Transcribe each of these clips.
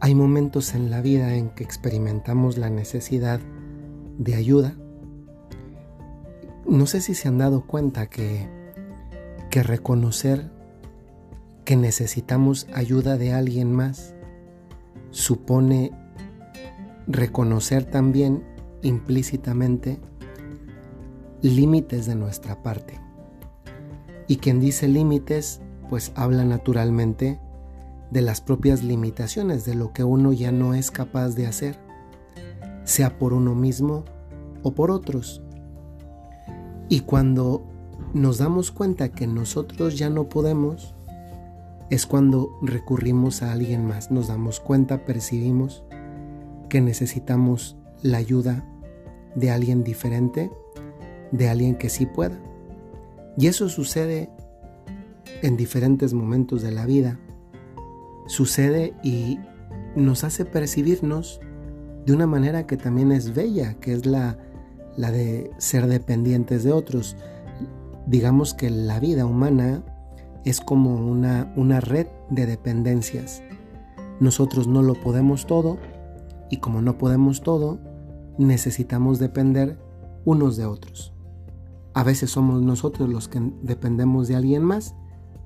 Hay momentos en la vida en que experimentamos la necesidad de ayuda. No sé si se han dado cuenta que, que reconocer que necesitamos ayuda de alguien más supone reconocer también implícitamente límites de nuestra parte. Y quien dice límites, pues habla naturalmente de las propias limitaciones, de lo que uno ya no es capaz de hacer, sea por uno mismo o por otros. Y cuando nos damos cuenta que nosotros ya no podemos, es cuando recurrimos a alguien más, nos damos cuenta, percibimos que necesitamos la ayuda de alguien diferente, de alguien que sí pueda. Y eso sucede en diferentes momentos de la vida. Sucede y nos hace percibirnos de una manera que también es bella, que es la, la de ser dependientes de otros. Digamos que la vida humana es como una, una red de dependencias. Nosotros no lo podemos todo y como no podemos todo, necesitamos depender unos de otros. A veces somos nosotros los que dependemos de alguien más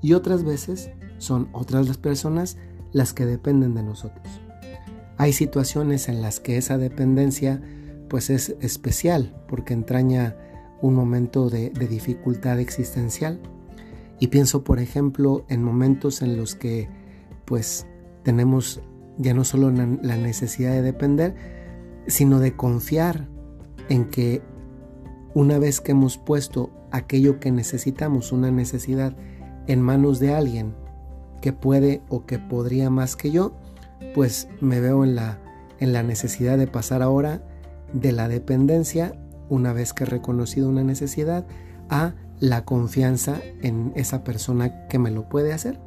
y otras veces son otras las personas las que dependen de nosotros. Hay situaciones en las que esa dependencia pues es especial porque entraña un momento de, de dificultad existencial y pienso, por ejemplo, en momentos en los que pues tenemos ya no solo la necesidad de depender, sino de confiar en que una vez que hemos puesto aquello que necesitamos, una necesidad, en manos de alguien que puede o que podría más que yo, pues me veo en la, en la necesidad de pasar ahora de la dependencia, una vez que he reconocido una necesidad, a la confianza en esa persona que me lo puede hacer.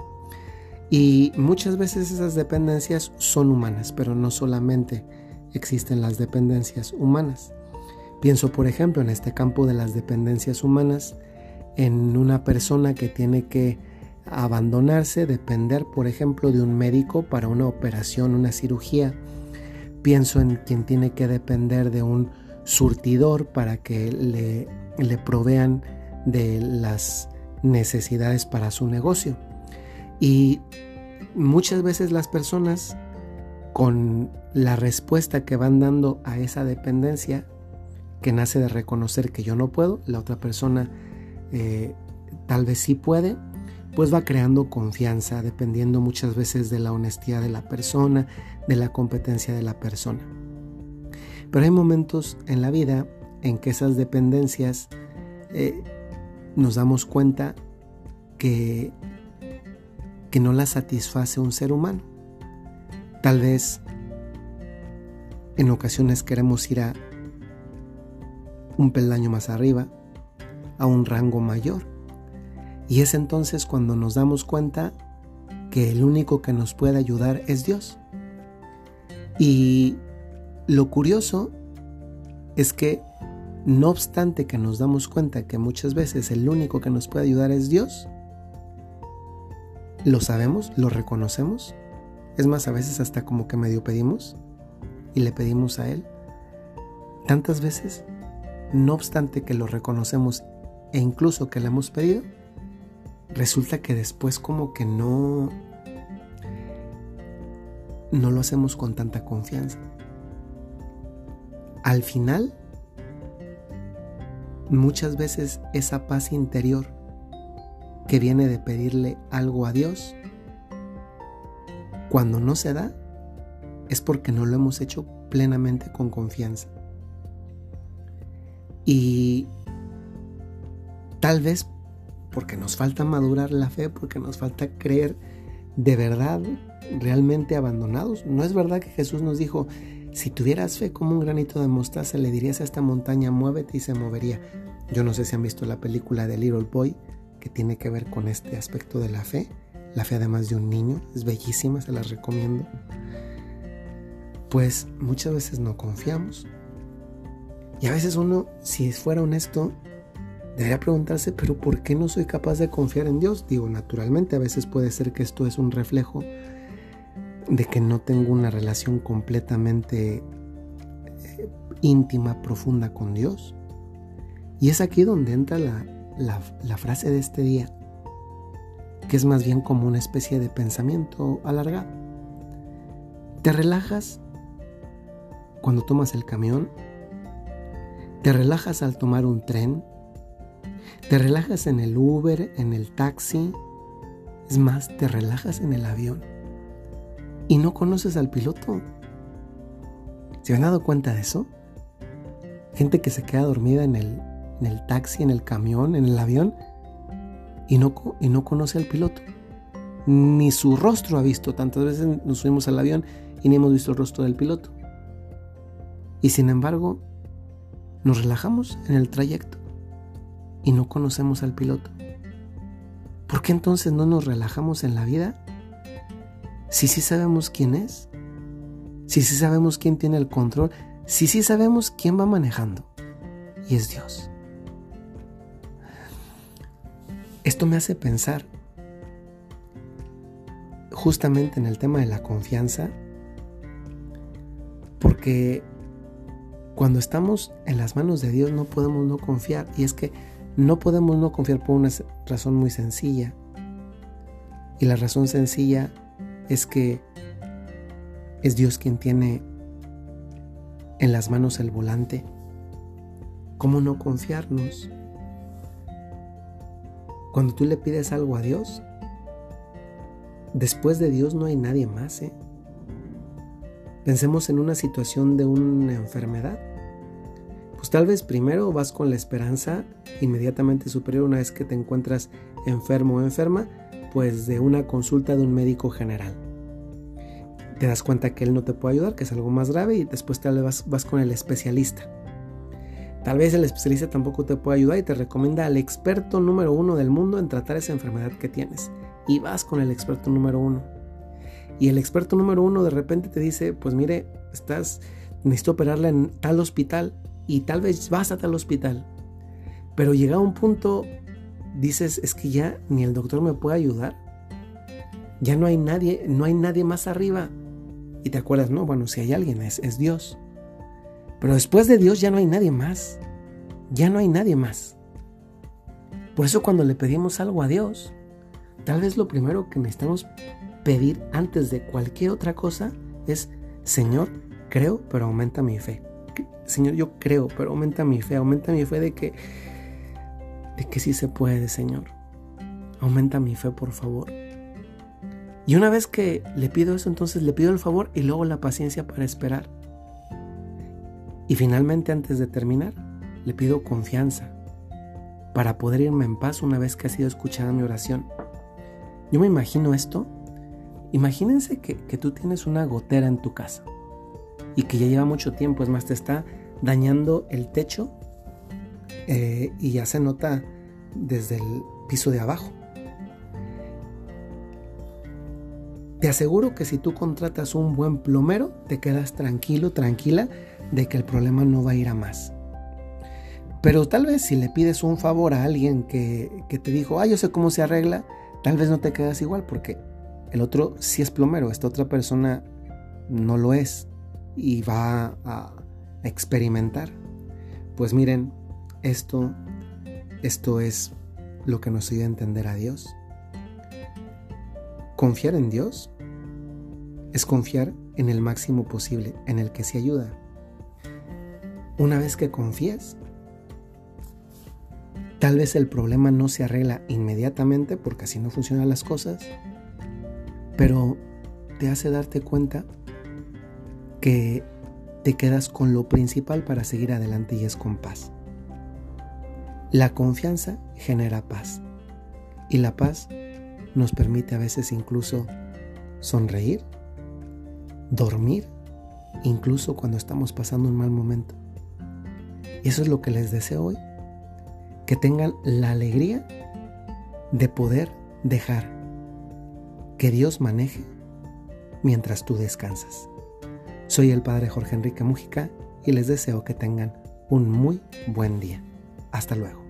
Y muchas veces esas dependencias son humanas, pero no solamente existen las dependencias humanas. Pienso, por ejemplo, en este campo de las dependencias humanas, en una persona que tiene que abandonarse, depender, por ejemplo, de un médico para una operación, una cirugía. Pienso en quien tiene que depender de un surtidor para que le, le provean de las necesidades para su negocio. Y muchas veces las personas con la respuesta que van dando a esa dependencia, que nace de reconocer que yo no puedo, la otra persona eh, tal vez sí puede, pues va creando confianza, dependiendo muchas veces de la honestidad de la persona, de la competencia de la persona. Pero hay momentos en la vida en que esas dependencias eh, nos damos cuenta que, que no la satisface un ser humano. Tal vez en ocasiones queremos ir a un peldaño más arriba, a un rango mayor. Y es entonces cuando nos damos cuenta que el único que nos puede ayudar es Dios. Y lo curioso es que no obstante que nos damos cuenta que muchas veces el único que nos puede ayudar es Dios, lo sabemos, lo reconocemos. Es más, a veces hasta como que medio pedimos y le pedimos a Él. Tantas veces, no obstante que lo reconocemos e incluso que le hemos pedido, resulta que después como que no no lo hacemos con tanta confianza. Al final Muchas veces esa paz interior que viene de pedirle algo a Dios, cuando no se da, es porque no lo hemos hecho plenamente con confianza. Y tal vez porque nos falta madurar la fe, porque nos falta creer de verdad, realmente abandonados. No es verdad que Jesús nos dijo, si tuvieras fe como un granito de mostaza, le dirías a esta montaña, muévete y se movería. Yo no sé si han visto la película de Little Boy, que tiene que ver con este aspecto de la fe. La fe además de un niño, es bellísima, se la recomiendo. Pues muchas veces no confiamos. Y a veces uno, si fuera honesto, debería preguntarse, pero ¿por qué no soy capaz de confiar en Dios? Digo, naturalmente, a veces puede ser que esto es un reflejo de que no tengo una relación completamente eh, íntima, profunda con Dios. Y es aquí donde entra la, la frase de este día, que es más bien como una especie de pensamiento alargado. Te relajas cuando tomas el camión, te relajas al tomar un tren, te relajas en el Uber, en el taxi, es más, te relajas en el avión y no conoces al piloto. ¿Se han dado cuenta de eso? Gente que se queda dormida en el, en el taxi, en el camión, en el avión y no, y no conoce al piloto. Ni su rostro ha visto. Tantas veces nos subimos al avión y ni hemos visto el rostro del piloto. Y sin embargo, nos relajamos en el trayecto y no conocemos al piloto. ¿Por qué entonces no nos relajamos en la vida? Si sí sabemos quién es, si sí sabemos quién tiene el control, si sí sabemos quién va manejando, y es Dios. Esto me hace pensar justamente en el tema de la confianza, porque cuando estamos en las manos de Dios no podemos no confiar, y es que no podemos no confiar por una razón muy sencilla. Y la razón sencilla es que es Dios quien tiene en las manos el volante. ¿Cómo no confiarnos? Cuando tú le pides algo a Dios, después de Dios no hay nadie más. ¿eh? Pensemos en una situación de una enfermedad. Pues tal vez primero vas con la esperanza inmediatamente superior una vez que te encuentras enfermo o enferma, pues de una consulta de un médico general. Te das cuenta que él no te puede ayudar, que es algo más grave y después tal vez vas, con el especialista. Tal vez el especialista tampoco te puede ayudar y te recomienda al experto número uno del mundo en tratar esa enfermedad que tienes. Y vas con el experto número uno. Y el experto número uno de repente te dice, pues mire, estás, necesito operarla en tal hospital y tal vez vas a tal hospital. Pero llega un punto, dices, es que ya ni el doctor me puede ayudar. Ya no hay nadie, no hay nadie más arriba. Y te acuerdas, no, bueno, si hay alguien, es, es Dios. Pero después de Dios ya no hay nadie más. Ya no hay nadie más. Por eso cuando le pedimos algo a Dios, tal vez lo primero que necesitamos pedir antes de cualquier otra cosa es, Señor, creo, pero aumenta mi fe. Señor, yo creo, pero aumenta mi fe, aumenta mi fe de que, de que sí se puede, Señor. Aumenta mi fe, por favor. Y una vez que le pido eso, entonces le pido el favor y luego la paciencia para esperar. Y finalmente, antes de terminar, le pido confianza para poder irme en paz una vez que ha sido escuchada mi oración. Yo me imagino esto. Imagínense que, que tú tienes una gotera en tu casa y que ya lleva mucho tiempo, es más, te está dañando el techo eh, y ya se nota desde el piso de abajo. Te aseguro que si tú contratas un buen plomero, te quedas tranquilo, tranquila de que el problema no va a ir a más. Pero tal vez si le pides un favor a alguien que, que te dijo, ah, yo sé cómo se arregla, tal vez no te quedas igual porque el otro sí es plomero, esta otra persona no lo es y va a experimentar. Pues miren, esto, esto es lo que nos ayuda a entender a Dios. Confiar en Dios es confiar en el máximo posible, en el que se ayuda. Una vez que confíes, tal vez el problema no se arregla inmediatamente porque así no funcionan las cosas, pero te hace darte cuenta que te quedas con lo principal para seguir adelante y es con paz. La confianza genera paz y la paz nos permite a veces incluso sonreír, dormir, incluso cuando estamos pasando un mal momento. Y eso es lo que les deseo hoy, que tengan la alegría de poder dejar que Dios maneje mientras tú descansas. Soy el Padre Jorge Enrique Mújica y les deseo que tengan un muy buen día. Hasta luego.